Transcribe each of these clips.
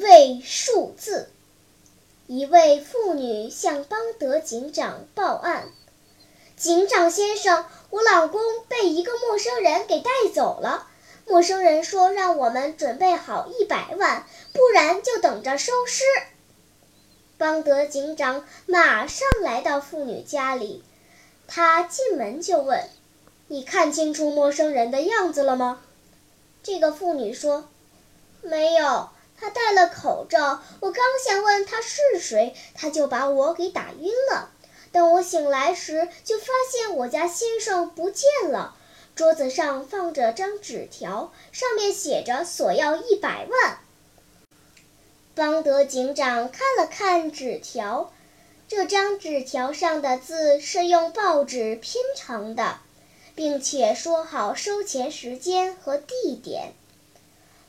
位数字，一位妇女向邦德警长报案。警长先生，我老公被一个陌生人给带走了。陌生人说让我们准备好一百万，不然就等着收尸。邦德警长马上来到妇女家里，他进门就问：“你看清楚陌生人的样子了吗？”这个妇女说：“没有，戴了口罩。我刚想问他是谁，他就把我给打晕了。”等我醒来时，就发现我家先生不见了。桌子上放着张纸条，上面写着“索要一百万”。邦德警长看了看纸条，这张纸条上的字是用报纸拼成的，并且说好收钱时间和地点。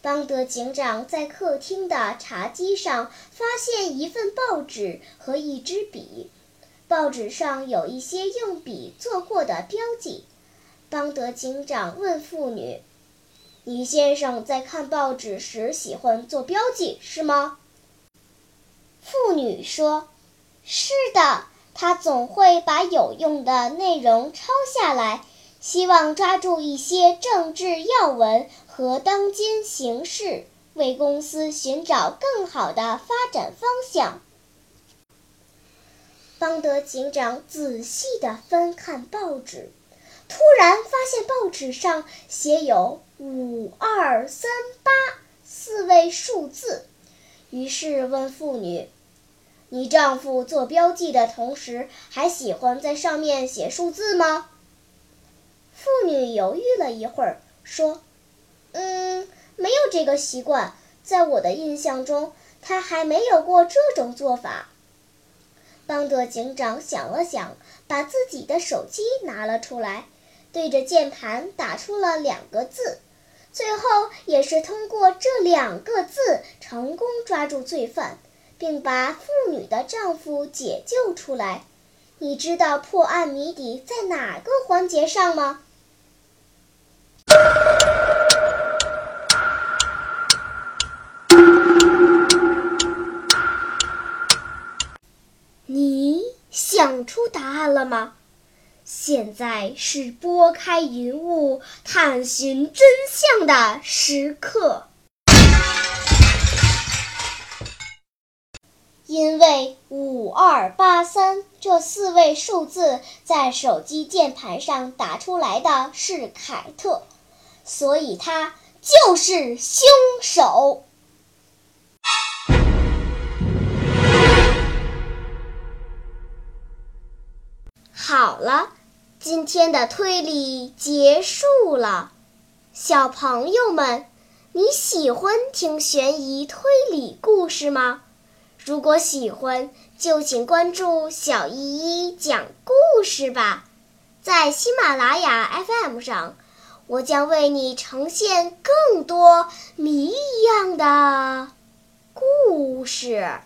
邦德警长在客厅的茶几上发现一份报纸和一支笔。报纸上有一些用笔做过的标记。邦德警长问妇女：“你先生在看报纸时喜欢做标记，是吗？”妇女说：“是的，他总会把有用的内容抄下来，希望抓住一些政治要闻和当今形势，为公司寻找更好的发展方向。”邦德警长仔细地翻看报纸，突然发现报纸上写有“五二三八”四位数字，于是问妇女：“你丈夫做标记的同时，还喜欢在上面写数字吗？”妇女犹豫了一会儿，说：“嗯，没有这个习惯，在我的印象中，他还没有过这种做法。”邦德警长想了想，把自己的手机拿了出来，对着键盘打出了两个字，最后也是通过这两个字成功抓住罪犯，并把妇女的丈夫解救出来。你知道破案谜底在哪个环节上吗？出答案了吗？现在是拨开云雾探寻真相的时刻。因为五二八三这四位数字在手机键盘上打出来的是凯特，所以他就是凶手。好了，今天的推理结束了。小朋友们，你喜欢听悬疑推理故事吗？如果喜欢，就请关注小依依讲故事吧。在喜马拉雅 FM 上，我将为你呈现更多谜一样的故事。